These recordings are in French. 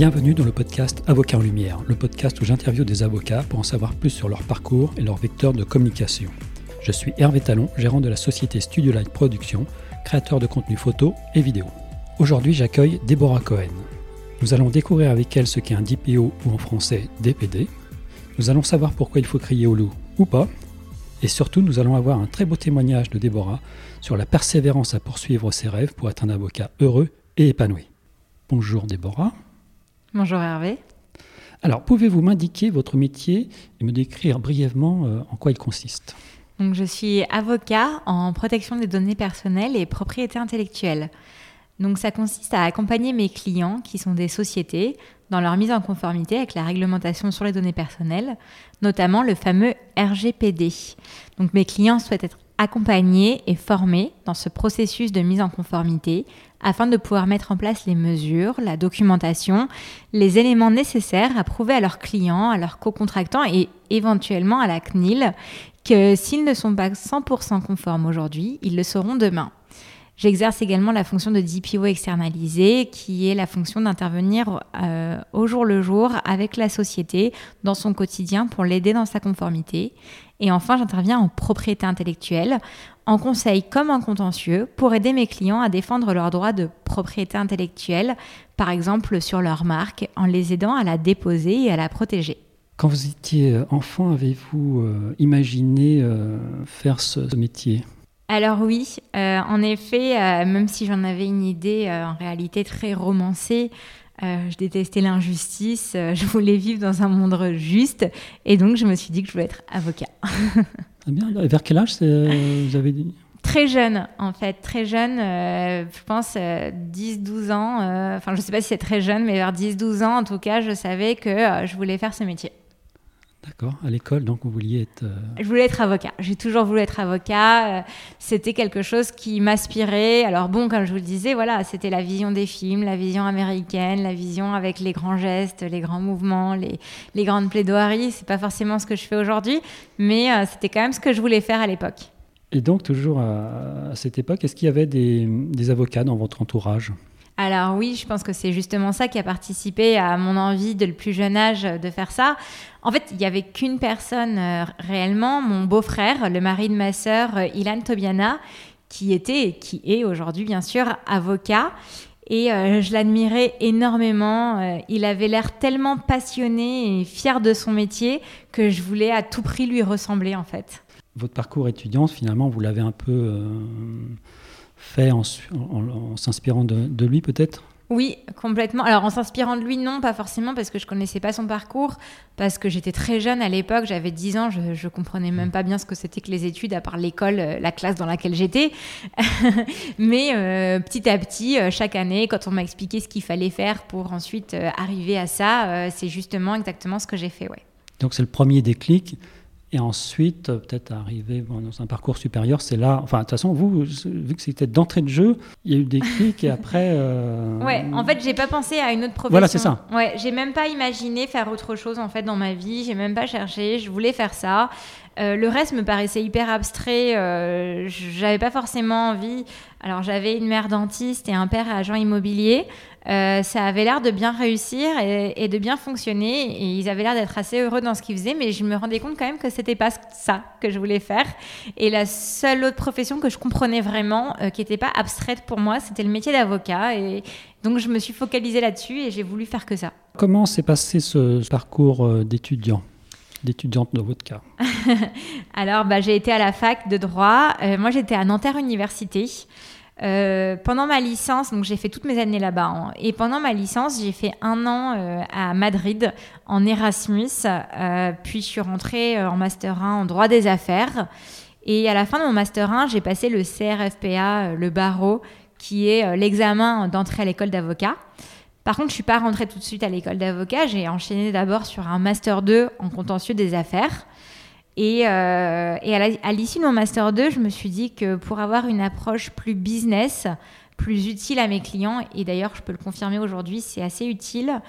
Bienvenue dans le podcast Avocat en Lumière, le podcast où j'interviewe des avocats pour en savoir plus sur leur parcours et leur vecteur de communication. Je suis Hervé Talon, gérant de la société Studio Light Production, créateur de contenu photo et vidéo. Aujourd'hui, j'accueille Déborah Cohen. Nous allons découvrir avec elle ce qu'est un DPO ou en français DPD. Nous allons savoir pourquoi il faut crier au loup ou pas. Et surtout, nous allons avoir un très beau témoignage de Déborah sur la persévérance à poursuivre ses rêves pour être un avocat heureux et épanoui. Bonjour Déborah. Bonjour Hervé. Alors, pouvez-vous m'indiquer votre métier et me décrire brièvement euh, en quoi il consiste? Donc, je suis avocat en protection des données personnelles et propriété intellectuelle. Donc, ça consiste à accompagner mes clients, qui sont des sociétés, dans leur mise en conformité avec la réglementation sur les données personnelles, notamment le fameux RGPD. Donc, mes clients souhaitent être accompagnés et formés dans ce processus de mise en conformité afin de pouvoir mettre en place les mesures, la documentation, les éléments nécessaires à prouver à leurs clients, à leurs co-contractants et éventuellement à la CNIL que s'ils ne sont pas 100% conformes aujourd'hui, ils le seront demain. J'exerce également la fonction de DPO externalisé, qui est la fonction d'intervenir euh, au jour le jour avec la société dans son quotidien pour l'aider dans sa conformité. Et enfin, j'interviens en propriété intellectuelle, en conseil comme en contentieux, pour aider mes clients à défendre leurs droits de propriété intellectuelle, par exemple sur leur marque, en les aidant à la déposer et à la protéger. Quand vous étiez enfant, avez-vous euh, imaginé euh, faire ce métier? Alors oui, euh, en effet, euh, même si j'en avais une idée euh, en réalité très romancée, je détestais l'injustice, je voulais vivre dans un monde juste, et donc je me suis dit que je voulais être avocat. Ah bien, vers quel âge vous avez dit? Très jeune, en fait, très jeune, je pense 10-12 ans, enfin je ne sais pas si c'est très jeune, mais vers 10-12 ans, en tout cas, je savais que je voulais faire ce métier. D'accord. À l'école, donc, vous vouliez être. Euh, je voulais être avocat. J'ai toujours voulu être avocat. Euh, c'était quelque chose qui m'aspirait. Alors, bon, comme je vous le disais, voilà, c'était la vision des films, la vision américaine, la vision avec les grands gestes, les grands mouvements, les, les grandes plaidoiries. C'est pas forcément ce que je fais aujourd'hui, mais euh, c'était quand même ce que je voulais faire à l'époque. Et donc, toujours à, cette époque, est-ce qu'il y avait des, des avocats dans votre entourage? Alors oui, je pense que c'est justement ça qui a participé à mon envie de le plus jeune âge de faire ça. En fait, il n'y avait qu'une personne euh, réellement, mon beau-frère, le mari de ma sœur, euh, Ilan Tobiana, qui était et qui est aujourd'hui bien sûr avocat. Et euh, je l'admirais énormément. il avait l'air tellement passionné et fier de son métier que je voulais à tout prix lui ressembler en fait. Votre parcours étudiante, finalement, vous l'avez un peu fait en, s'inspirant de, lui peut-être? Oui, complètement. Alors en s'inspirant de lui, non, pas forcément, parce que je connaissais pas son parcours, parce que j'étais très jeune à l'époque, j'avais 10 ans, je, je comprenais même pas bien ce que c'était que les études, à part l'école, euh, la classe dans laquelle j'étais. Mais euh, petit à petit, euh, chaque année, quand on m'a expliqué ce qu'il fallait faire pour ensuite arriver à ça, c'est justement exactement ce que j'ai fait, ouais. Donc c'est le premier déclic. Et ensuite, euh, peut-être arriver dans un parcours supérieur, c'est là. Enfin, de toute façon, vous, vu que c'était d'entrée de jeu, il y a eu des clics et après. Euh... Ouais, en fait, j'ai pas pensé à une autre profession. Voilà, c'est ça. Ouais, j'ai même pas imaginé faire autre chose en fait dans ma vie. J'ai même pas cherché. Je voulais faire ça. Euh, le reste me paraissait hyper abstrait. Euh, j'avais pas forcément envie. Alors j'avais une mère dentiste et un père agent immobilier. Euh, ça avait l'air de bien réussir et, de bien fonctionner. Et ils avaient l'air d'être assez heureux dans ce qu'ils faisaient, mais je me rendais compte quand même que c'était pas ça que je voulais faire. Et la seule autre profession que je comprenais vraiment, qui n'était pas abstraite pour moi, c'était le métier d'avocat. Et donc je me suis focalisée là-dessus et j'ai voulu faire que ça. Comment s'est passé ce parcours d'étudiant d'étudiante dans votre cas? Alors, bah, j'ai été à la fac de droit. Euh, moi, j'étais à Nanterre Université. Euh, pendant ma licence, donc j'ai fait toutes mes années là-bas, hein. et pendant ma licence, j'ai fait un an euh, à Madrid en Erasmus, puis je suis rentrée en master 1 en droit des affaires, et à la fin de mon master 1, j'ai passé le CRFPA, le barreau, qui est l'examen d'entrée à l'école d'avocat. Par contre, je suis pas rentrée tout de suite à l'école d'avocat. J'ai enchaîné d'abord sur un master 2 en contentieux des affaires. Et, euh, à l'issue de mon master 2, je me suis dit que pour avoir une approche plus business, plus utile à mes clients, et d'ailleurs je peux le confirmer aujourd'hui, c'est assez utile,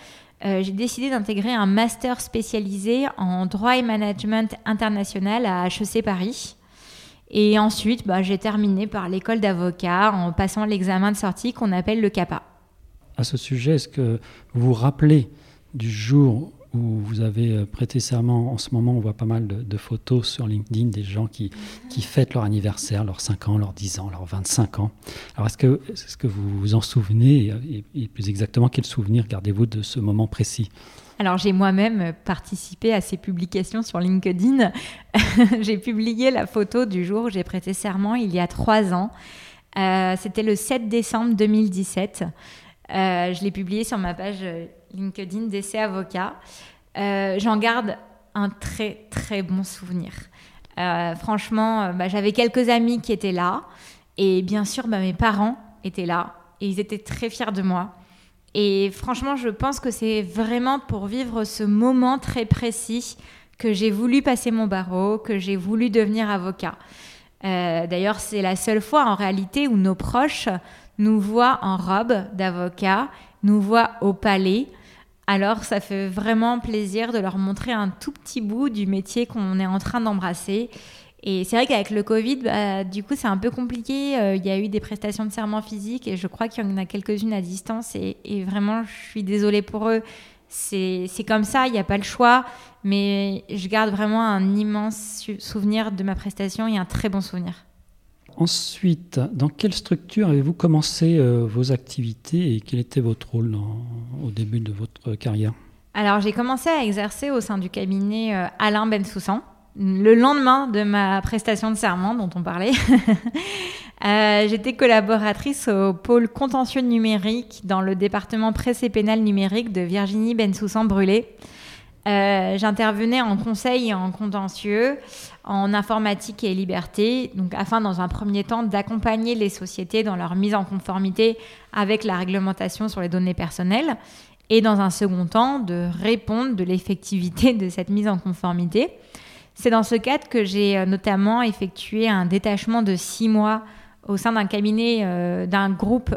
euh, j'ai décidé d'intégrer un master spécialisé en droit et management international à HEC Paris. Et ensuite, bah, j'ai terminé par l'école d'avocat en passant l'examen de sortie qu'on appelle le CAPA. à ce sujet, est-ce que vous vous rappelez du jour où vous avez euh, prêté serment. En ce moment, on voit pas mal de, photos sur LinkedIn des gens qui, qui, fêtent leur anniversaire, leurs 5 ans, leurs 10 ans, leurs 25 ans. Alors, est-ce que, est que vous vous en souvenez et, plus exactement, quel souvenir gardez-vous de ce moment précis? Alors j'ai moi-même participé à ces publications sur LinkedIn. j'ai publié la photo du jour où j'ai prêté serment il y a trois ans. Euh, c'était le 7 décembre 2017. Euh, je l'ai publié sur ma page LinkedIn d'essai avocat. Euh, j'en garde un très très bon souvenir. Euh, franchement, euh, bah, j'avais quelques amis qui étaient là et bien sûr, bah, mes parents étaient là et ils étaient très fiers de moi. Et franchement, je pense que c'est vraiment pour vivre ce moment très précis que j'ai voulu passer mon barreau, que j'ai voulu devenir avocat. D'ailleurs, c'est la seule fois en réalité où nos proches nous voient en robe d'avocat, nous voient au palais, alors ça fait vraiment plaisir de leur montrer un tout petit bout du métier qu'on est en train d'embrasser. Et c'est vrai qu'avec le Covid, bah, du coup, c'est un peu compliqué. Euh, il y a eu des prestations de serment physique et je crois qu'il y en a quelques-unes à distance. Et, vraiment, je suis désolée pour eux. C'est comme ça, il n'y a pas le choix. Mais je garde vraiment un immense souvenir de ma prestation et un très bon souvenir. Ensuite, dans quelle structure avez-vous commencé euh, vos activités et quel était votre rôle au début de votre carrière? Alors, j'ai commencé à exercer au sein du cabinet euh, Alain Bensoussan le lendemain de ma prestation de serment dont on parlait. Euh, j'étais collaboratrice au pôle contentieux numérique dans le département presse pénal numérique de Virginie Bensoussan Brûlé. Euh, j'intervenais en conseil et en contentieux, en informatique et liberté, donc afin dans un premier temps d'accompagner les sociétés dans leur mise en conformité avec la réglementation sur les données personnelles, et dans un second temps de répondre de l'effectivité de cette mise en conformité. C'est dans ce cadre que j'ai euh, notamment effectué un détachement de six mois au sein d'un cabinet, euh, d'un groupe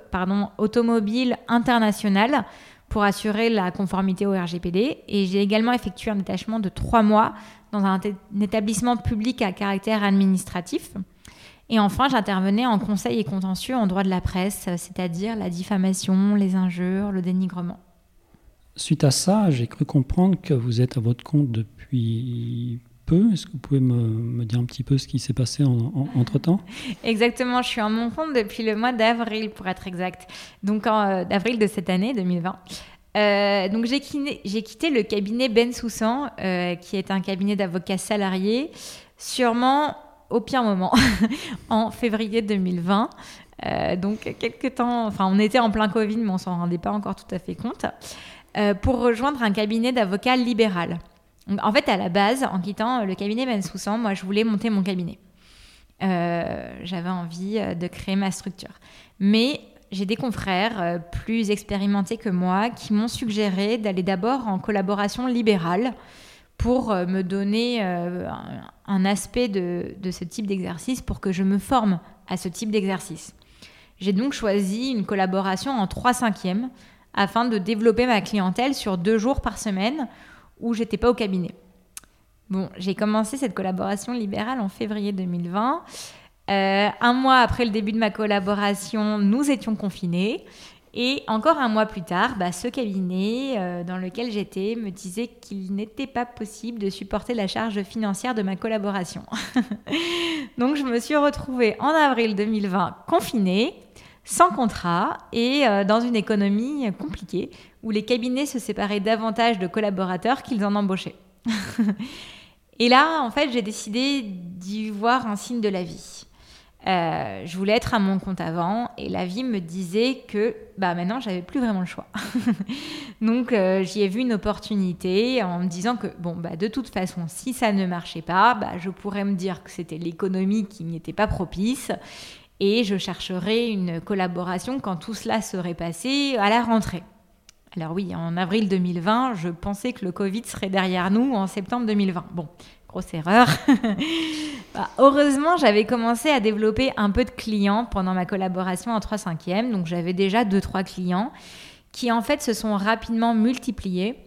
automobile international pour assurer la conformité au RGPD. Et j'ai également effectué un détachement de trois mois dans un, établissement public à caractère administratif. Et enfin, j'intervenais en conseil et contentieux en droit de la presse, c'est-à-dire la diffamation, les injures, le dénigrement. Suite à ça, j'ai cru comprendre que vous êtes à votre compte depuis peu. Est-ce que vous pouvez me, dire un petit peu ce qui s'est passé entre-temps? Exactement, je suis à mon compte depuis le mois d'avril pour être exact. Donc en euh, d'avril de cette année 2020. Euh, donc j'ai quitté, le cabinet Ben Soussan, euh, qui est un cabinet d'avocats salariés, sûrement au pire moment, en février 2020. donc quelques temps, enfin on était en plein Covid, mais on s'en rendait pas encore tout à fait compte, pour rejoindre un cabinet d'avocats libéral en fait, à la base, en quittant le cabinet Ben Soussan, moi, je voulais monter mon cabinet. Euh, j'avais envie euh, de créer ma structure. Mais j'ai des confrères euh, plus expérimentés que moi qui m'ont suggéré d'aller d'abord en collaboration libérale pour me donner un aspect de, de ce type d'exercice pour que je me forme à ce type d'exercice. J'ai donc choisi une collaboration en 3 cinquièmes afin de développer ma clientèle sur deux jours par semaine où j'étais pas au cabinet. Bon, j'ai commencé cette collaboration libérale en février 2020. Euh, un mois après le début de ma collaboration, nous étions confinés. Et encore un mois plus tard, bah, ce cabinet euh, dans lequel j'étais me disait qu'il n'était pas possible de supporter la charge financière de ma collaboration. Donc je me suis retrouvée en avril 2020 confinée, sans contrat et euh, dans une économie compliquée où les cabinets se séparaient davantage de collaborateurs qu'ils en embauchaient. et là, en fait, j'ai décidé d'y voir un signe de la vie. Euh, je voulais être à mon compte avant et la vie me disait que bah maintenant j'avais plus vraiment le choix. Donc euh, j'y ai vu une opportunité en me disant que bon bah de toute façon si ça ne marchait pas, bah, je pourrais me dire que c'était l'économie qui n'y était pas propice et je chercherai une collaboration quand tout cela serait passé à la rentrée. Alors oui, en avril 2020, je pensais que le Covid serait derrière nous en septembre 2020. Bon, grosse erreur. Bah, heureusement, j'avais commencé à développer un peu de clients pendant ma collaboration en 3 5 e Donc j'avais déjà 2-3 clients qui en fait se sont rapidement multipliés.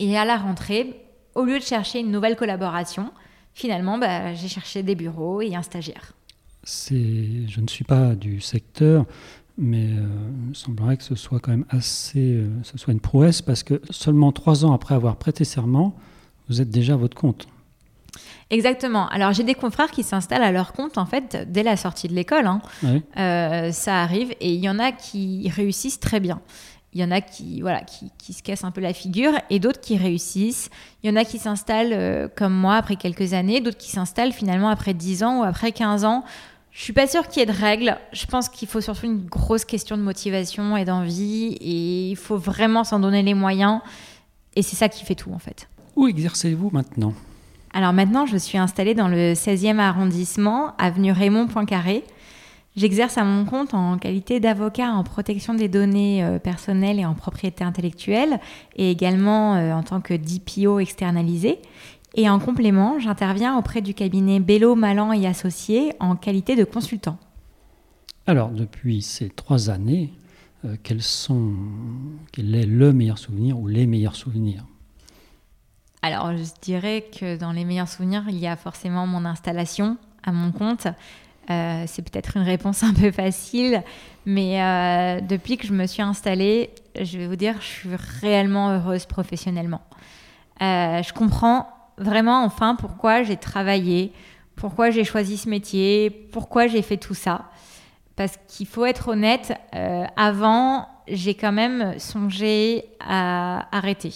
Et à la rentrée, au lieu de chercher une nouvelle collaboration, finalement, bah, j'ai cherché des bureaux et un stagiaire. Je ne suis pas du secteur, mais euh, il semblerait que ce soit quand même assez, euh, ce soit une prouesse parce que seulement trois ans après avoir prêté serment, vous êtes déjà à votre compte. Exactement. Alors j'ai des confrères qui s'installent à leur compte en fait dès la sortie de l'école. Hein. Euh, ça arrive et il y en a qui réussissent très bien. Il y en a qui, voilà, qui, se cassent un peu la figure et d'autres qui réussissent. Il y en a qui s'installent comme moi après quelques années, d'autres qui s'installent finalement après 10 ans ou après 15 ans je suis pas sûre qu'il y ait de règles. Je pense qu'il faut surtout une grosse question de motivation et d'envie. Et il faut vraiment s'en donner les moyens. Et c'est ça qui fait tout, en fait. Où exercez-vous maintenant? Alors maintenant, je suis installée dans le 16e arrondissement, avenue Raymond Poincaré. J'exerce à mon compte en qualité d'avocat en protection des données euh, personnelles et en propriété intellectuelle, et également euh, en tant que DPO externalisé. Et en complément, j'interviens auprès du cabinet Bello, Malan et Associés en qualité de consultant. Alors, depuis ces trois années, euh, quels sont, quel est le meilleur souvenir ou les meilleurs souvenirs? Alors, je dirais que dans les meilleurs souvenirs, il y a forcément mon installation à mon compte. Euh, c'est peut-être une réponse un peu facile, mais euh, depuis que je me suis installée, je vais vous dire, je suis réellement heureuse professionnellement. je comprends vraiment enfin pourquoi j'ai travaillé, pourquoi j'ai choisi ce métier, pourquoi j'ai fait tout ça. Parce qu'il faut être honnête, euh, avant, j'ai quand même songé à arrêter.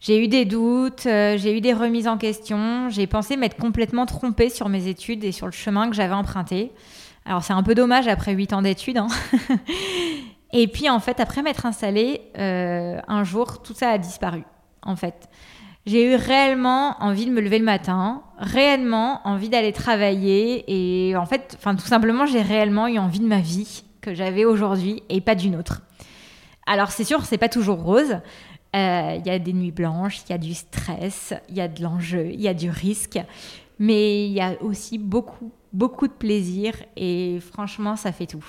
J'ai eu des doutes, euh, j'ai eu des remises en question, j'ai pensé m'être complètement trompée sur mes études et sur le chemin que j'avais emprunté. Alors c'est un peu dommage après huit ans d'études. Hein. et puis en fait, après m'être installée, euh, un jour, tout ça a disparu. En fait, j'ai eu réellement envie de me lever le matin, réellement envie d'aller travailler et en fait, enfin tout simplement, j'ai réellement eu envie de ma vie que j'avais aujourd'hui et pas d'une autre. Alors c'est sûr, c'est pas toujours rose. Euh, il y a des nuits blanches, il y a du stress, il y a de l'enjeu, il y a du risque, mais il y a aussi beaucoup, beaucoup de plaisir et franchement, ça fait tout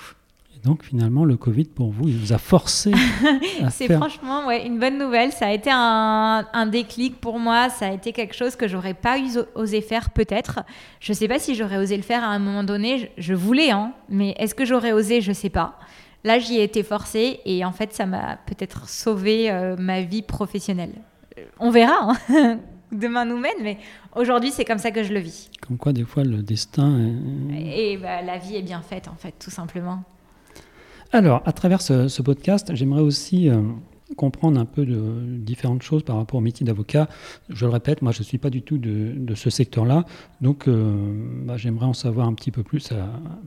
donc finalement, le Covid pour vous, il vous a forcé C'est franchement ouais, une bonne nouvelle. Ça a été un, déclic pour moi. Ça a été quelque chose que j'aurais pas osé faire peut-être. Je ne sais pas si j'aurais osé le faire à un moment donné. Je, voulais, hein, mais est-ce que j'aurais osé? Je ne sais pas. Là, j'y ai été forcée et en fait, ça m'a peut-être sauvé euh, ma vie professionnelle. Euh, on verra. Hein. Demain nous mène, mais aujourd'hui, c'est comme ça que je le vis. Comme quoi, des fois, le destin. Et bah, la vie est bien faite, en fait, tout simplement. Alors, à travers ce, podcast, j'aimerais aussi euh, comprendre un peu de différentes choses par rapport au métier d'avocat. Je le répète, moi, je ne suis pas du tout de, ce secteur-là, donc euh, bah, j'aimerais en savoir un petit peu plus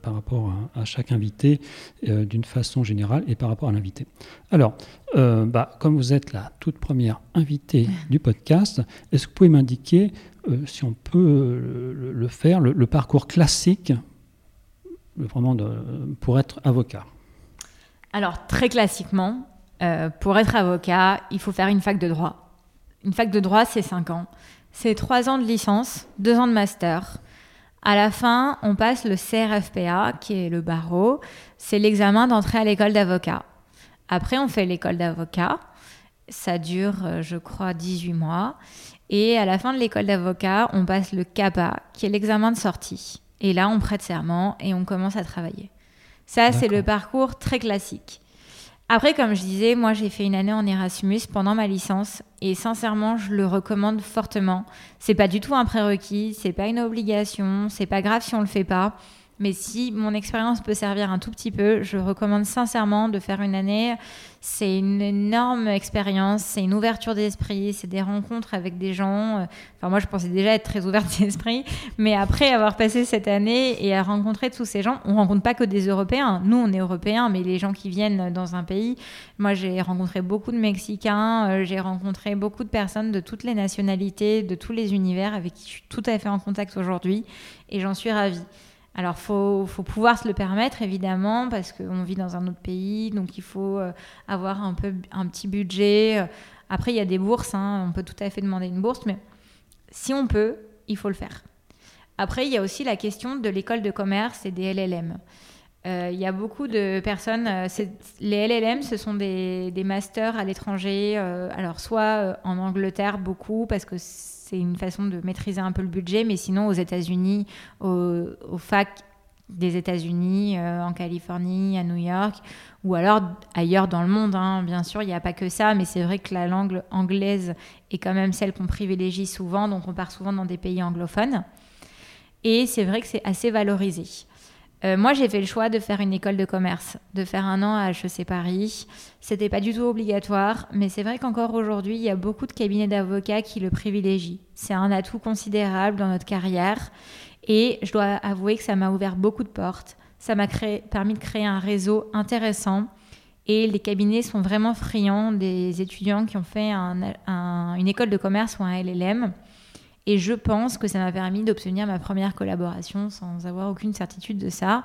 par rapport à, chaque invité euh, d'une façon générale et par rapport à l'invité. Alors, bah, comme vous êtes la toute première invitée du podcast, est-ce que vous pouvez m'indiquer si on peut le, faire, le, parcours classique pour être avocat? Alors, très classiquement, euh, pour être avocat, il faut faire une fac de droit. Une fac de droit, c'est 5 ans. C'est 3 ans de licence, 2 ans de master. À la fin, on passe le CRFPA, qui est le barreau. C'est l'examen d'entrée à l'école d'avocat. Après, on fait l'école d'avocat. Ça dure, euh, je crois, 18 mois. Et à la fin de l'école d'avocat, on passe le CAPA, qui est l'examen de sortie. Et là, on prête serment et on commence à travailler. Ça, c'est le parcours très classique. Après, comme je disais, moi j'ai fait une année en Erasmus pendant ma licence et sincèrement, je le recommande fortement. C'est pas du tout un prérequis, c'est pas une obligation, c'est pas grave si on le fait pas. Mais si mon expérience peut servir un tout petit peu, je recommande sincèrement de faire une année. C'est une énorme expérience, c'est une ouverture d'esprit, c'est des rencontres avec des gens. Enfin, moi, je pensais déjà être très ouverte d'esprit, mais après avoir passé cette année et à rencontrer tous ces gens, on rencontre pas que des Européens. Nous, on est Européens, mais les gens qui viennent dans un pays, moi, j'ai rencontré beaucoup de Mexicains, euh, j'ai rencontré beaucoup de personnes de toutes les nationalités, de tous les univers avec qui je suis tout à fait en contact aujourd'hui, et j'en suis ravie. Alors, faut, faut pouvoir se le permettre, évidemment, parce qu'on vit dans un autre pays, donc il faut euh, avoir un, peu, un petit budget. Après, il y a des bourses, hein, on peut tout à fait demander une bourse, mais si on peut, il faut le faire. Après, il y a aussi la question de l'école de commerce et des LLM. Euh, il y a beaucoup de personnes, euh, les LLM, ce sont des, des masters à l'étranger, alors soit en Angleterre beaucoup, parce que c'est une façon de maîtriser un peu le budget, mais sinon aux États-Unis, aux, facs des États-Unis, en Californie, à New York, ou alors ailleurs dans le monde. Hein. Bien sûr, il n'y a pas que ça, mais c'est vrai que la langue anglaise est quand même celle qu'on privilégie souvent, donc on part souvent dans des pays anglophones. Et c'est vrai que c'est assez valorisé. Euh, moi, j'ai fait le choix de faire une école de commerce, de faire un an à HEC Paris. C'était pas du tout obligatoire, mais c'est vrai qu'encore aujourd'hui, il y a beaucoup de cabinets d'avocats qui le privilégient. C'est un atout considérable dans notre carrière et je dois avouer que ça m'a ouvert beaucoup de portes. Ça m'a permis de créer un réseau intéressant et les cabinets sont vraiment friands des étudiants qui ont fait une école de commerce ou un LLM. Et je pense que ça m'a permis d'obtenir ma première collaboration sans avoir aucune certitude de ça,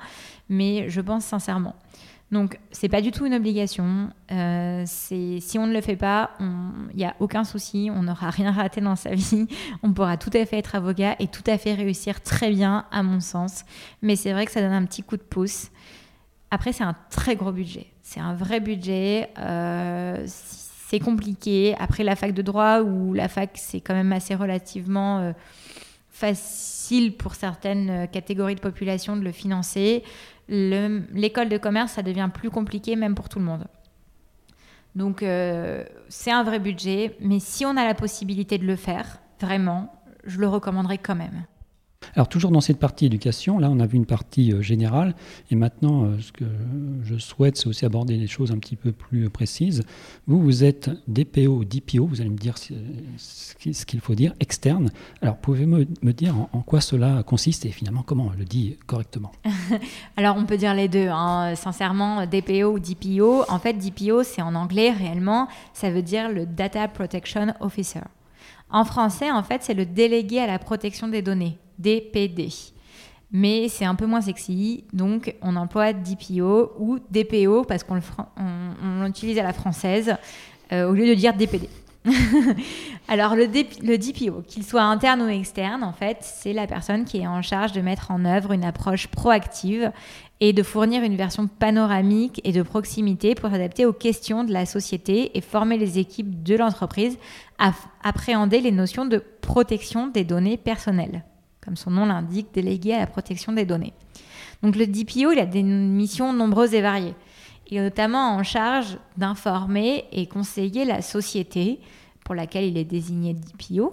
mais je pense sincèrement. Donc, c'est pas du tout une obligation. Euh, si on ne le fait pas, il n'y a aucun souci, on n'aura rien raté dans sa vie. On pourra tout à fait être avocat et tout à fait réussir très bien, à mon sens. Mais c'est vrai que ça donne un petit coup de pouce. Après, c'est un très gros budget. C'est un vrai budget. Euh, c'est compliqué. Après la fac de droit, ou la fac, c'est quand même assez relativement euh, facile pour certaines euh, catégories de population de le financer. L'école de commerce, ça devient plus compliqué même pour tout le monde. Donc euh, c'est un vrai budget, mais si on a la possibilité de le faire, vraiment, je le recommanderais quand même. Alors toujours dans cette partie éducation, là on a vu une partie euh, générale, et maintenant euh, ce que je souhaite c'est aussi aborder des choses un petit peu plus précises. Vous, vous êtes DPO ou DPO, vous allez me dire ce qu'il faut dire, externe. Alors pouvez-vous me, dire en, quoi cela consiste et finalement comment on le dit correctement? Alors on peut dire les deux, hein. sincèrement DPO ou DPO. En fait DPO c'est en anglais réellement, ça veut dire le Data Protection Officer. En français, en fait, c'est le délégué à la protection des données. DPD. Mais c'est un peu moins sexy, donc on emploie DPO ou DPO parce qu'on l'utilise à la française euh, au lieu de dire DPD. Alors le, le DPO, qu'il soit interne ou externe, en fait, c'est la personne qui est en charge de mettre en œuvre une approche proactive et de fournir une version panoramique et de proximité pour s'adapter aux questions de la société et former les équipes de l'entreprise à appréhender les notions de protection des données personnelles comme son nom l'indique, délégué à la protection des données. Donc le DPO, il a des missions nombreuses et variées. Il est notamment en charge d'informer et conseiller la société pour laquelle il est désigné DPO,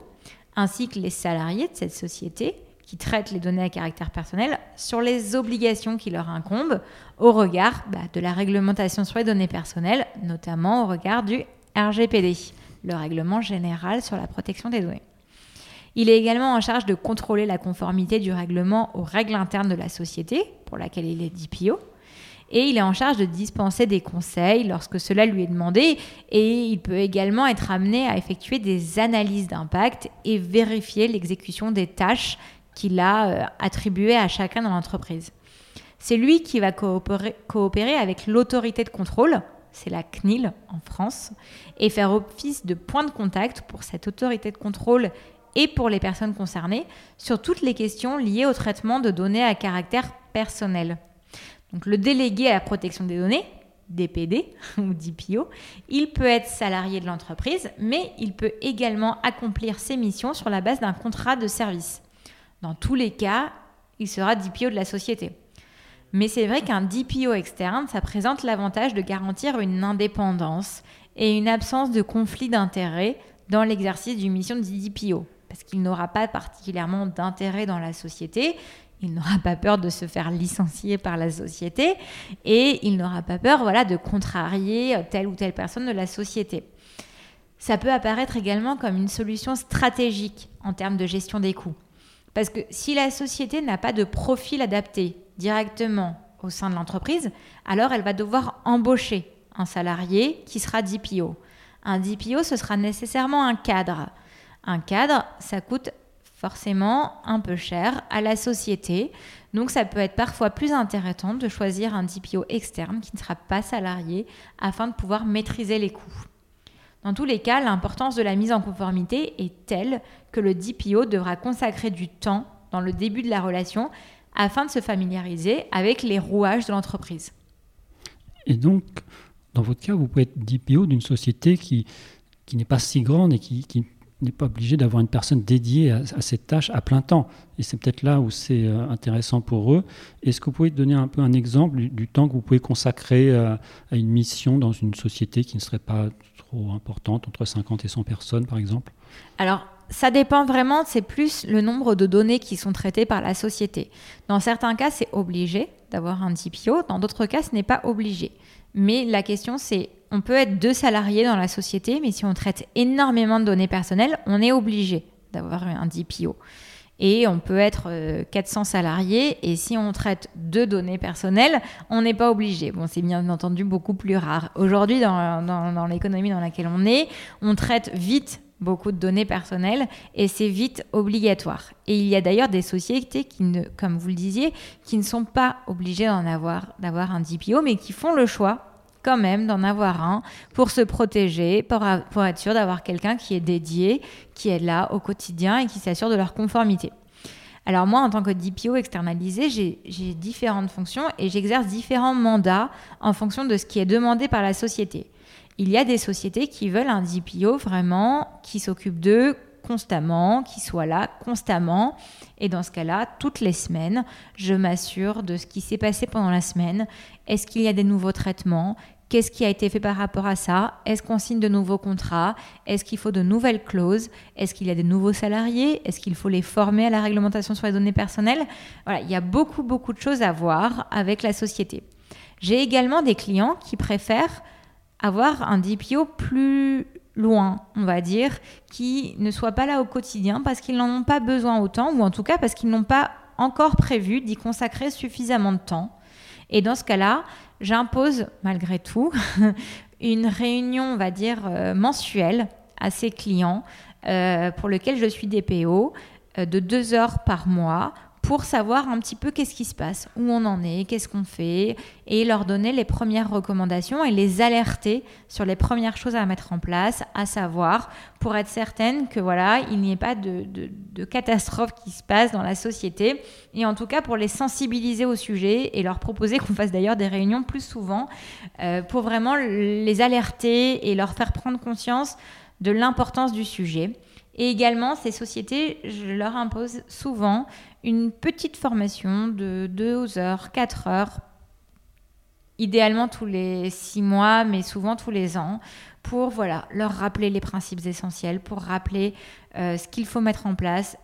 ainsi que les salariés de cette société qui traitent les données à caractère personnel sur les obligations qui leur incombent au regard bah, de la réglementation sur les données personnelles, notamment au regard du RGPD, le règlement général sur la protection des données. Il est également en charge de contrôler la conformité du règlement aux règles internes de la société, pour laquelle il est DPO. Et il est en charge de dispenser des conseils lorsque cela lui est demandé. Et il peut également être amené à effectuer des analyses d'impact et vérifier l'exécution des tâches qu'il a euh, attribuées à chacun dans l'entreprise. C'est lui qui va coopérer, coopérer avec l'autorité de contrôle, c'est la CNIL en France, et faire office de point de contact pour cette autorité de contrôle et pour les personnes concernées sur toutes les questions liées au traitement de données à caractère personnel. Donc le délégué à la protection des données, DPD ou DPO, il peut être salarié de l'entreprise, mais il peut également accomplir ses missions sur la base d'un contrat de service. Dans tous les cas, il sera DPO de la société. Mais c'est vrai qu'un DPO externe, ça présente l'avantage de garantir une indépendance et une absence de conflit d'intérêts dans l'exercice d'une mission de DPO parce qu'il n'aura pas particulièrement d'intérêt dans la société, il n'aura pas peur de se faire licencier par la société et il n'aura pas peur voilà, de contrarier telle ou telle personne de la société. Ça peut apparaître également comme une solution stratégique en termes de gestion des coûts. Parce que si la société n'a pas de profil adapté directement au sein de l'entreprise, alors elle va devoir embaucher un salarié qui sera DPO. Un DPO, ce sera nécessairement un cadre un cadre, ça coûte forcément un peu cher à la société. Donc ça peut être parfois plus intéressant de choisir un DPO externe qui ne sera pas salarié afin de pouvoir maîtriser les coûts. Dans tous les cas, l'importance de la mise en conformité est telle que le DPO devra consacrer du temps dans le début de la relation afin de se familiariser avec les rouages de l'entreprise. Et donc, dans votre cas, vous pouvez être DPO d'une société qui, qui n'est pas si grande et qui, qui n'est pas obligé d'avoir une personne dédiée à, cette tâche à plein temps. Et c'est peut-être là où c'est euh, intéressant pour eux. Est-ce que vous pouvez donner un peu un exemple du, temps que vous pouvez consacrer à, à une mission dans une société qui ne serait pas trop importante, entre 50 et 100 personnes par exemple? Alors, ça dépend vraiment, c'est plus le nombre de données qui sont traitées par la société. Dans certains cas, c'est obligé d'avoir un DPO, dans d'autres cas, ce n'est pas obligé. Mais la question, c'est, on peut être deux salariés dans la société, mais si on traite énormément de données personnelles, on est obligé d'avoir un DPO. Et on peut être 400 euh, salariés, et si on traite deux données personnelles, on n'est pas obligé. Bon, c'est bien entendu beaucoup plus rare. Aujourd'hui, dans, l'économie dans laquelle on est, on traite vite beaucoup de données personnelles et c'est vite obligatoire. Et il y a d'ailleurs des sociétés qui comme vous le disiez, qui ne sont pas obligées d'en avoir, d'avoir un DPO, mais qui font le choix quand même d'en avoir un pour se protéger, pour, être sûr d'avoir quelqu'un qui est dédié, qui est là au quotidien et qui s'assure de leur conformité. Alors moi, en tant que DPO externalisé, j'ai différentes fonctions et j'exerce différents mandats en fonction de ce qui est demandé par la société il y a des sociétés qui veulent un DPO vraiment qui s'occupe d'eux constamment, qui soit là constamment. Et dans ce cas-là, toutes les semaines, je m'assure de ce qui s'est passé pendant la semaine. Est-ce qu'il y a des nouveaux traitements? Qu'est-ce qui a été fait par rapport à ça? Est-ce qu'on signe de nouveaux contrats? Est-ce qu'il faut de nouvelles clauses? Est-ce qu'il y a des nouveaux salariés? Est-ce qu'il faut les former à la réglementation sur les données personnelles? Voilà, il y a beaucoup, beaucoup de choses à voir avec la société. J'ai également des clients qui préfèrent avoir un DPO plus loin, on va dire, qui ne soit pas là au quotidien parce qu'ils n'en ont pas besoin autant, ou en tout cas parce qu'ils n'ont pas encore prévu d'y consacrer suffisamment de temps. Et dans ce cas-là, j'impose malgré tout une réunion, on va dire, euh, mensuelle à ces clients euh, pour lequel je suis DPO euh, de deux heures par mois pour savoir un petit peu qu'est-ce qui se passe, où on en est, qu'est-ce qu'on fait, et leur donner les premières recommandations et les alerter sur les premières choses à mettre en place, à savoir pour être certaine que voilà, il n'y ait pas de, catastrophe qui se passe dans la société, et en tout cas pour les sensibiliser au sujet et leur proposer qu'on fasse d'ailleurs des réunions plus souvent euh, pour vraiment les alerter et leur faire prendre conscience de l'importance du sujet. Et également, ces sociétés, je leur impose souvent une petite formation de 2 heures, 4 heures, idéalement tous les 6 mois, mais souvent tous les ans, pour leur rappeler les principes essentiels, pour rappeler euh, ce qu'il faut mettre en place,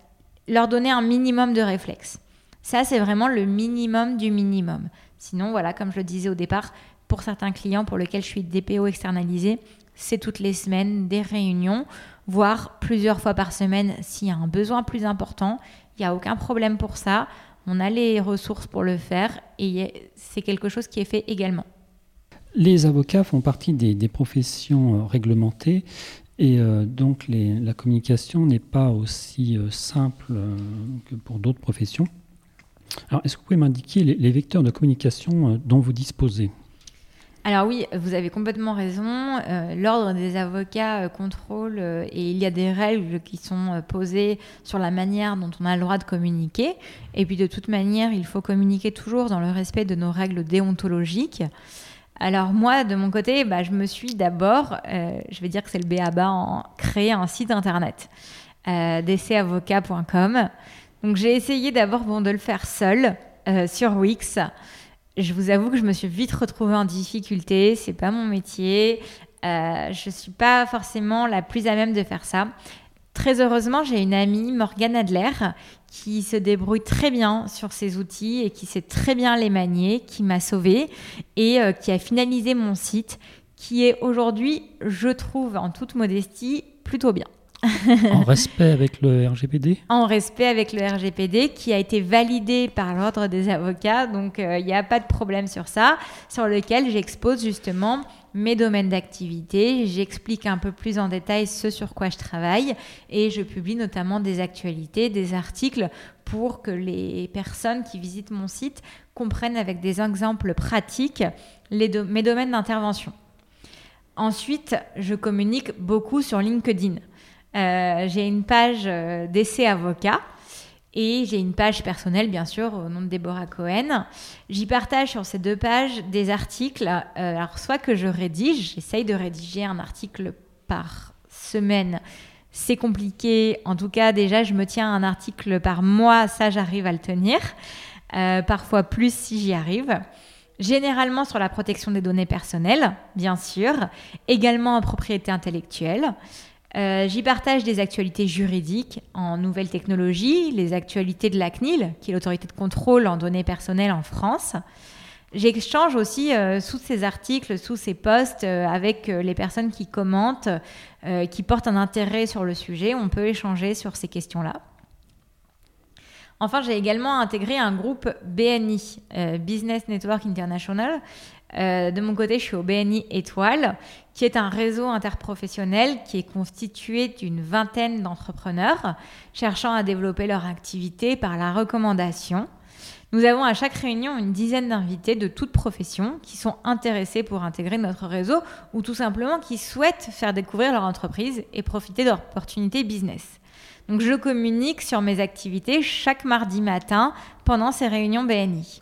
leur donner un minimum de réflexes. Ça, c'est vraiment le minimum du minimum. Sinon, voilà, comme je le disais au départ, pour certains clients pour lesquels je suis DPO externalisé, c'est toutes les semaines des réunions, voire plusieurs fois par semaine s'il y a un besoin plus important. Il n'y a aucun problème pour ça. On a les ressources pour le faire et c'est quelque chose qui est fait également. Les avocats font partie des, professions euh, réglementées et euh, donc la communication n'est pas aussi euh, simple que pour d'autres professions. Alors, est-ce que vous pouvez m'indiquer les, vecteurs de communication dont vous disposez? Alors oui, vous avez complètement raison. Euh, l'ordre des avocats euh, contrôle euh, et il y a des règles qui sont posées sur la manière dont on a le droit de communiquer. Et puis de toute manière, il faut communiquer toujours dans le respect de nos règles déontologiques. Alors moi, de mon côté, bah, je me suis d'abord, je vais dire que c'est le BABA, créé un site internet, dcavocat.com. Donc j'ai essayé d'abord de le faire seul sur Wix je vous avoue que je me suis vite retrouvée en difficulté. C'est pas mon métier. Euh, je suis pas forcément la plus à même de faire ça. Très heureusement, j'ai une amie, Morgane Adler, qui se débrouille très bien sur ces outils et qui sait très bien les manier, qui m'a sauvée et euh, qui a finalisé mon site, qui est aujourd'hui, je trouve, en toute modestie, plutôt bien en respect avec le RGPD En respect avec le RGPD qui a été validé par l'Ordre des avocats, donc il euh, n'y a pas de problème sur ça, sur lequel j'expose justement mes domaines d'activité, j'explique un peu plus en détail ce sur quoi je travaille et je publie notamment des actualités, des articles pour que les personnes qui visitent mon site comprennent avec des exemples pratiques mes domaines d'intervention. Ensuite, je communique beaucoup sur LinkedIn. Euh, j'ai une page euh, d'essai avocat et j'ai une page personnelle, bien sûr, au nom de Déborah Cohen. J'y partage sur ces deux pages des articles. Euh, alors, soit que je rédige, j'essaye de rédiger un article par semaine C'est compliqué. En tout cas, déjà, je me tiens à un article par mois. Ça, j'arrive à le tenir. Parfois plus si j'y arrive. Généralement sur la protection des données personnelles, bien sûr. Également en propriété intellectuelle. Euh, j'y partage des actualités juridiques en nouvelles technologies, les actualités de la CNIL, qui est l'autorité de contrôle en données personnelles en France. J'échange aussi euh, sous ces articles, sous ces posts euh, avec les personnes qui commentent, qui portent un intérêt sur le sujet. On peut échanger sur ces questions-là. Enfin, j'ai également intégré un groupe BNI, Business Network International, de mon côté, je suis au BNI Étoile, qui est un réseau interprofessionnel qui est constitué d'une vingtaine d'entrepreneurs cherchant à développer leur activité par la recommandation. Nous avons à chaque réunion une dizaine d'invités de toutes professions qui sont intéressés pour intégrer notre réseau ou tout simplement qui souhaitent faire découvrir leur entreprise et profiter d'opportunités business. Donc je communique sur mes activités chaque mardi matin pendant ces réunions BNI.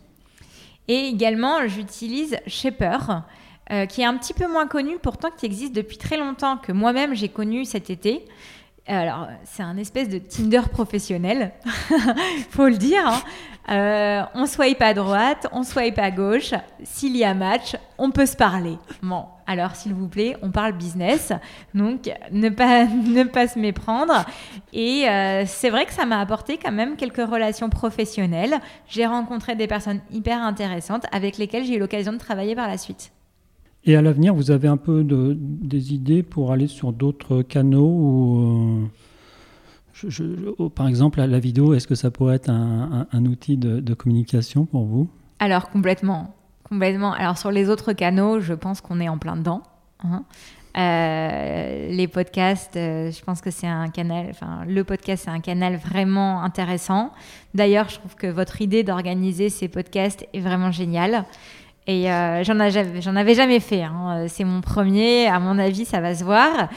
Et également, j'utilise Shaper, euh, qui est un petit peu moins connu, pourtant qui existe depuis très longtemps, que moi-même j'ai connu cet été. Alors, c'est un espèce de Tinder professionnel, faut le dire. Hein. Euh, on swipe à droite, on swipe à gauche. S'il y a match, on peut se parler. Bon, alors s'il vous plaît, on parle business. Donc, ne pas, ne pas se méprendre. Et euh, c'est vrai que ça m'a apporté quand même quelques relations professionnelles. J'ai rencontré des personnes hyper intéressantes avec lesquelles j'ai eu l'occasion de travailler par la suite. Et à l'avenir, vous avez un peu de, des idées pour aller sur d'autres canaux ou, euh, oh, Par exemple, la, vidéo, est-ce que ça pourrait être un, outil de, communication pour vous? Alors, complètement. Complètement. Alors, sur les autres canaux, je pense qu'on est en plein dedans. Hein. Euh, les podcasts, euh, je pense que c'est un canal, enfin, le podcast, c'est un canal vraiment intéressant. D'ailleurs, je trouve que votre idée d'organiser ces podcasts est vraiment géniale. Et euh, j'en, avais jamais fait. Hein. C'est mon premier. À mon avis, ça va se voir.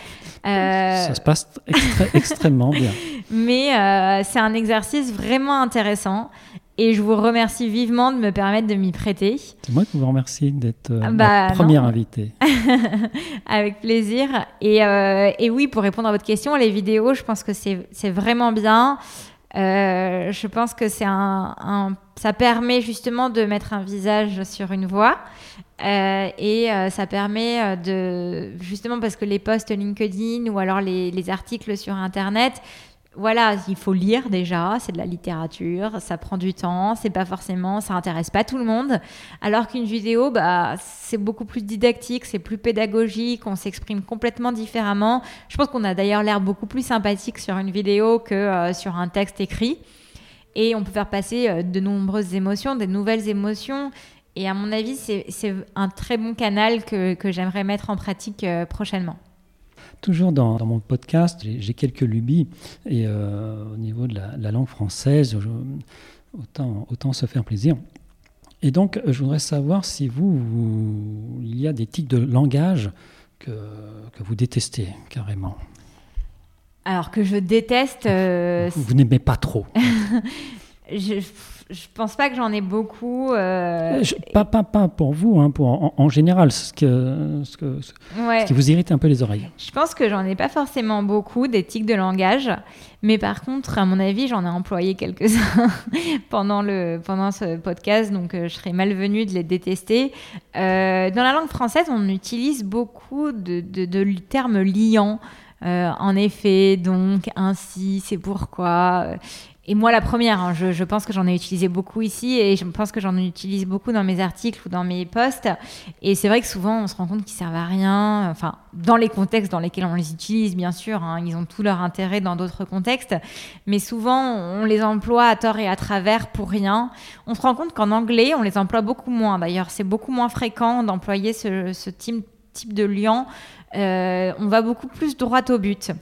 Euh, ça se passe extrêmement bien. Mais euh, c'est un exercice vraiment intéressant. Et je vous remercie vivement de me permettre de m'y prêter. C'est moi qui vous remercie d'être ah bah, première invitée. Avec plaisir. Et, et, oui, pour répondre à votre question, les vidéos, je pense que c'est vraiment bien. Euh, je pense que c'est un, ça permet justement de mettre un visage sur une voix. Euh, et euh, ça permet de justement parce que les posts LinkedIn ou alors les, les articles sur Internet voilà, il faut lire déjà, c'est de la littérature, ça prend du temps, c'est pas forcément, ça intéresse pas tout le monde. Alors qu'une vidéo, bah, c'est beaucoup plus didactique, c'est plus pédagogique, on s'exprime complètement différemment. Je pense qu'on a d'ailleurs l'air beaucoup plus sympathique sur une vidéo que euh, sur un texte écrit. Et on peut faire passer euh, de nombreuses émotions, des nouvelles émotions. Et à mon avis, c'est un très bon canal que, j'aimerais mettre en pratique euh, prochainement. Toujours dans, mon podcast, j'ai quelques lubies. Et euh, au niveau de la, langue française, autant, autant se faire plaisir. Et donc, je voudrais savoir si vous, il y a des tics de langage que, que vous détestez carrément. Alors que je déteste. Euh, vous, n'aimez pas trop. je, je pense pas que j'en ai beaucoup. Euh, pas, pas, pas, pour vous, hein, pour, en, général, ce, que, ce, que, ce, qui vous irrite un peu les oreilles. Je pense que j'en ai pas forcément beaucoup d'éthique de langage, mais par contre, à mon avis, j'en ai employé quelques-uns pendant, le, pendant ce podcast, donc euh, je serais malvenue de les détester. Euh, dans la langue française, on utilise beaucoup de, de, de termes liants. en effet, donc, ainsi, c'est pourquoi. Et moi, la première, hein, je, pense que j'en ai utilisé beaucoup ici et je pense que j'en utilise beaucoup dans mes articles ou dans mes posts. Et c'est vrai que souvent, on se rend compte qu'ils servent à rien. Enfin, dans les contextes dans lesquels on les utilise, bien sûr, hein, ils ont tout leur intérêt dans d'autres contextes. Mais souvent, on les emploie à tort et à travers pour rien. On se rend compte qu'en anglais, on les emploie beaucoup moins. D'ailleurs, c'est beaucoup moins fréquent d'employer ce, type, de lien. Euh, on va beaucoup plus droit au but.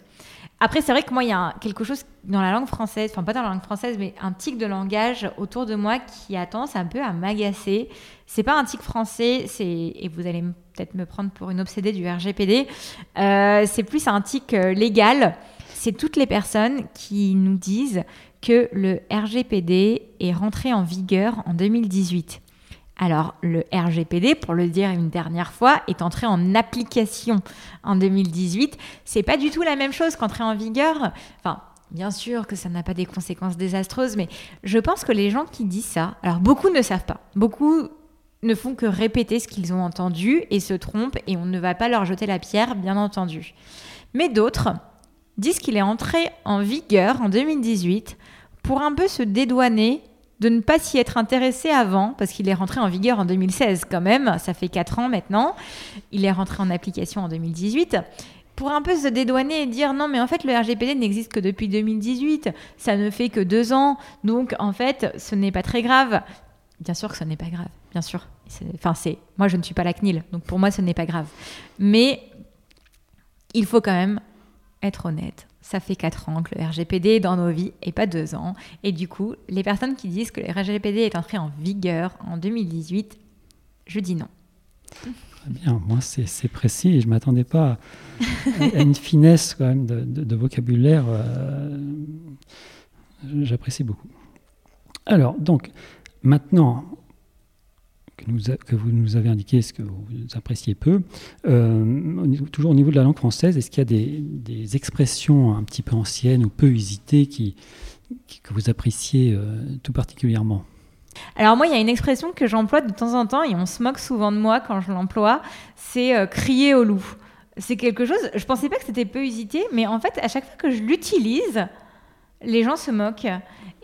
Après, c'est vrai que moi, il y a quelque chose dans la langue française, enfin pas dans la langue française, mais un tic de langage autour de moi qui a tendance un peu à m'agacer. C'est pas un tic français, c'est et vous allez peut-être me prendre pour une obsédée du RGPD. Euh, c'est plus un tic euh, légal. C'est toutes les personnes qui nous disent que le RGPD est rentré en vigueur en 2018. Alors, le RGPD, pour le dire une dernière fois, est entré en application en 2018. C'est pas du tout la même chose qu'entrer en vigueur. Enfin, bien sûr que ça n'a pas des conséquences désastreuses, mais je pense que les gens qui disent ça, alors beaucoup ne savent pas. Beaucoup ne font que répéter ce qu'ils ont entendu et se trompent et on ne va pas leur jeter la pierre, bien entendu. Mais d'autres disent qu'il est entré en vigueur en 2018 pour un peu se dédouaner de ne pas s'y être intéressé avant, parce qu'il est rentré en vigueur en 2016 quand même, ça fait 4 ans maintenant, il est rentré en application en 2018, pour un peu se dédouaner et dire non mais en fait le RGPD n'existe que depuis 2018, ça ne fait que 2 ans, donc en fait ce n'est pas très grave. Bien sûr que ce n'est pas grave, bien sûr. Enfin c'est, moi je ne suis pas la CNIL, donc pour moi ce n'est pas grave. Mais il faut quand même être honnête ça fait 4 ans que le RGPD est dans nos vies et pas 2 ans. Et du coup, les personnes qui disent que le RGPD est entré en vigueur en 2018, je dis non. Très bien, moi c'est précis je ne m'attendais pas à, une finesse quand même de, vocabulaire. Euh, j'apprécie beaucoup. Alors, donc, maintenant, que, vous nous avez indiqué ce que vous appréciez peu. Euh, toujours au niveau de la langue française, est-ce qu'il y a des, expressions un petit peu anciennes ou peu usitées que vous appréciez euh, tout particulièrement? Alors moi, il y a une expression que j'emploie de temps en temps et on se moque souvent de moi quand je l'emploie, c'est euh, crier au loup. C'est quelque chose, je pensais pas que c'était peu usité, mais en fait, à chaque fois que je l'utilise, les gens se moquent.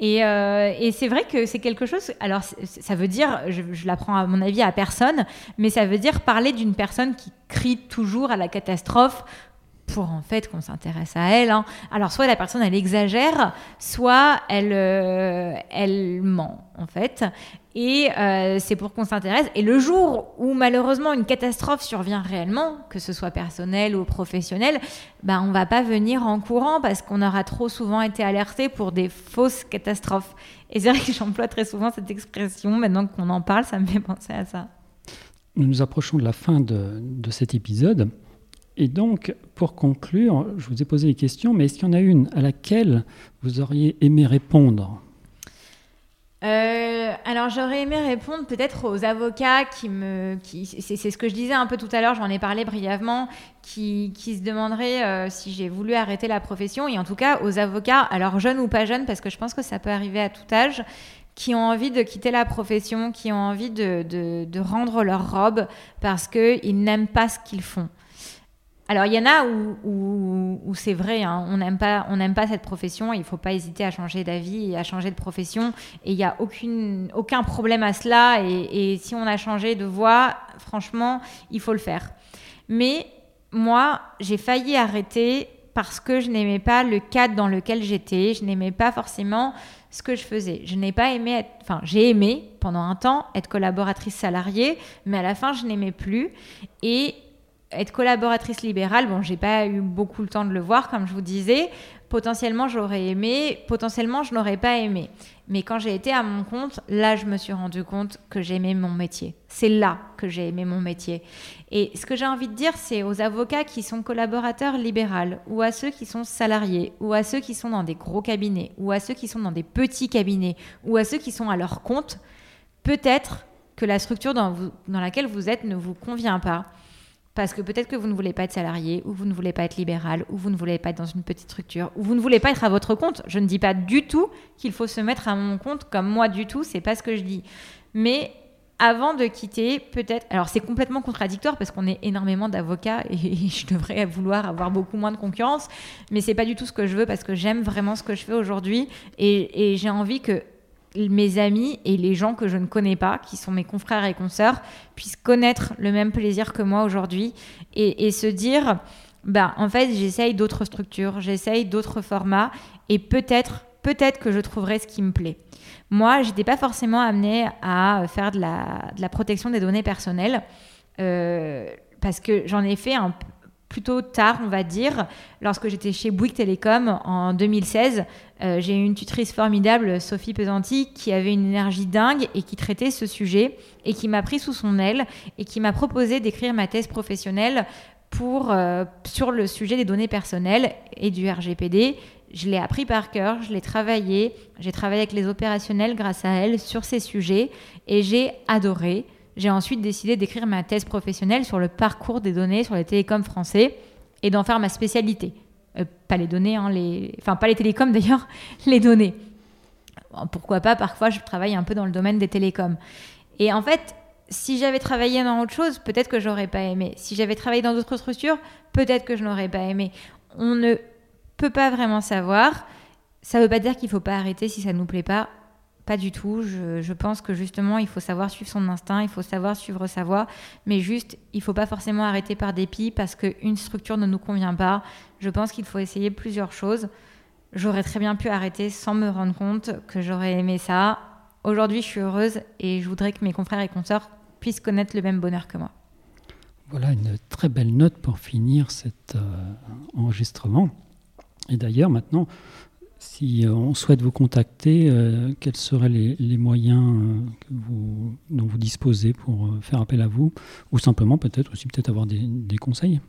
Euh, et, c'est vrai que c'est quelque chose. Alors, ça veut dire, je, je l'apprends à mon avis à personne, mais ça veut dire parler d'une personne qui crie toujours à la catastrophe pour en fait qu'on s'intéresse à elle. Hein. Alors soit la personne elle exagère, soit elle, euh, elle ment en fait. Et euh, c'est pour qu'on s'intéresse. Et le jour où malheureusement une catastrophe survient réellement, que ce soit personnel ou professionnel, ben on va pas venir en courant parce qu'on aura trop souvent été alerté pour des fausses catastrophes. Et c'est vrai que j'emploie très souvent cette expression. Maintenant qu'on en parle, ça me fait penser à ça. Nous nous approchons de la fin de, de cet épisode. Et donc, pour conclure, je vous ai posé des questions, mais est-ce qu'il y en a une à laquelle vous auriez aimé répondre? Euh, alors j'aurais aimé répondre peut-être aux avocats qui me, qui, c'est, ce que je disais un peu tout à l'heure, j'en ai parlé brièvement, qui, qui se demanderaient euh, si j'ai voulu arrêter la profession, et en tout cas aux avocats, alors jeunes ou pas jeunes, parce que je pense que ça peut arriver à tout âge, qui ont envie de quitter la profession, qui ont envie de, de, de rendre leur robe parce qu'ils n'aiment pas ce qu'ils font. Alors, il y en a où, c'est vrai, hein, on n'aime pas, pas cette profession, il ne faut pas hésiter à changer d'avis et à changer de profession, et il n'y a aucune, aucun problème à cela, et, si on a changé de voie, franchement, il faut le faire. Mais moi, j'ai failli arrêter parce que je n'aimais pas le cadre dans lequel j'étais, je n'aimais pas forcément ce que je faisais. Je n'ai pas aimé être, enfin, j'ai aimé pendant un temps être collaboratrice salariée, mais à la fin, je n'aimais plus. Et être collaboratrice libérale, bon, j'ai pas eu beaucoup le temps de le voir, comme je vous disais. Potentiellement, j'aurais aimé, potentiellement, je n'aurais pas aimé. Mais quand j'ai été à mon compte, là, je me suis rendu compte que j'aimais mon métier. C'est là que j'ai aimé mon métier. Et ce que j'ai envie de dire, c'est aux avocats qui sont collaborateurs libéraux, ou à ceux qui sont salariés, ou à ceux qui sont dans des gros cabinets, ou à ceux qui sont dans des petits cabinets, ou à ceux qui sont à leur compte, peut-être que la structure dans, dans laquelle vous êtes ne vous convient pas parce que peut-être que vous ne voulez pas être salarié, ou vous ne voulez pas être libéral, ou vous ne voulez pas être dans une petite structure, ou vous ne voulez pas être à votre compte. Je ne dis pas du tout qu'il faut se mettre à mon compte comme moi du tout, c'est pas ce que je dis. Mais avant de quitter, peut-être. Alors c'est complètement contradictoire parce qu'on est énormément d'avocats et je devrais vouloir avoir beaucoup moins de concurrence, mais c'est pas du tout ce que je veux parce que j'aime vraiment ce que je fais aujourd'hui et, et j'ai envie que mes amis et les gens que je ne connais pas, qui sont mes confrères et consoeurs, puissent connaître le même plaisir que moi aujourd'hui et, se dire, bah, en fait, j'essaye d'autres structures, j'essaye d'autres formats et peut-être, peut-être que je trouverai ce qui me plaît. Moi, j'étais pas forcément amenée à faire de la, de la protection des données personnelles. Euh, parce que j'en ai fait un, plutôt tard, on va dire, lorsque j'étais chez Bouygues Télécom en 2016. Euh, j'ai eu une tutrice formidable, Sophie Pesanti, qui avait une énergie dingue et qui traitait ce sujet et qui m'a pris sous son aile et qui m'a proposé d'écrire ma thèse professionnelle pour, euh, sur le sujet des données personnelles et du RGPD. Je l'ai appris par cœur, je l'ai travaillé, j'ai travaillé avec les opérationnels grâce à elle sur ces sujets et j'ai adoré. J'ai ensuite décidé d'écrire ma thèse professionnelle sur le parcours des données sur les télécoms français et d'en faire ma spécialité. Euh, pas les données, hein, enfin pas les télécoms d'ailleurs, les données. Pourquoi pas, parfois je travaille un peu dans le domaine des télécoms. Et en fait, si j'avais travaillé dans autre chose, peut-être que j'aurais pas aimé. Si j'avais travaillé dans d'autres structures, peut-être que je n'aurais pas aimé. On ne peut pas vraiment savoir. Ça ne veut pas dire qu'il ne faut pas arrêter si ça ne nous plaît pas. Pas du tout. Je, pense que justement, il faut savoir suivre son instinct, il faut savoir suivre sa voie, mais juste, il ne faut pas forcément arrêter par dépit parce qu'une structure ne nous convient pas. Je pense qu'il faut essayer plusieurs choses. J'aurais très bien pu arrêter sans me rendre compte que j'aurais aimé ça. Aujourd'hui, je suis heureuse et je voudrais que mes confrères et consoeurs puissent connaître le même bonheur que moi. Voilà une très belle note pour finir cet euh, enregistrement. Et d'ailleurs, maintenant, si euh, on souhaite vous contacter, euh, quels seraient les, moyens dont vous disposez pour faire appel à vous? Ou simplement, peut-être aussi peut-être avoir des conseils?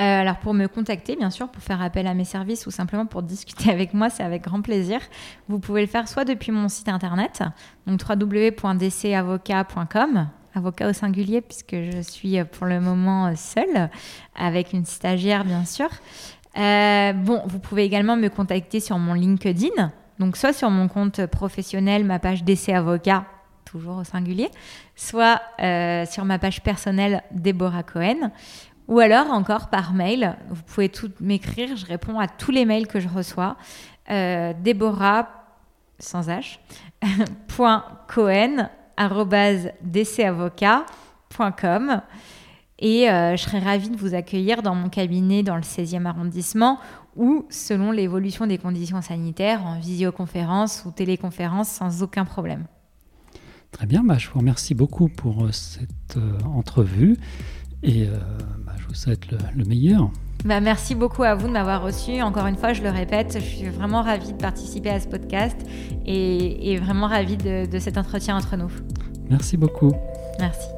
Alors pour me contacter, bien sûr, pour faire appel à mes services ou simplement pour discuter avec moi, c'est avec grand plaisir. Vous pouvez le faire soit depuis mon site internet, donc www.dcavocat.com, avocat au singulier puisque je suis pour le moment seule, avec une stagiaire bien sûr. Euh, bon, vous pouvez également me contacter sur mon LinkedIn, donc soit sur mon compte professionnel, ma page DC Avocat, toujours au singulier, soit euh, sur ma page personnelle Déborah Cohen. Ou alors encore par mail, vous pouvez tout m'écrire, je réponds à tous les mails que je reçois. Euh, Déborah, sans H, point Cohen, dcavocat.com. Et euh, je serais ravie de vous accueillir dans mon cabinet dans le 16e arrondissement ou, selon l'évolution des conditions sanitaires, en visioconférence ou téléconférence sans aucun problème. Très bien, bah, je vous remercie beaucoup pour euh, cette entrevue. Et euh, bah, je vous souhaite le, meilleur. Bah, merci beaucoup à vous de m'avoir reçu. Encore une fois, je le répète, je suis vraiment ravie de participer à ce podcast et, vraiment ravie de, de cet entretien entre nous. Merci beaucoup. Merci.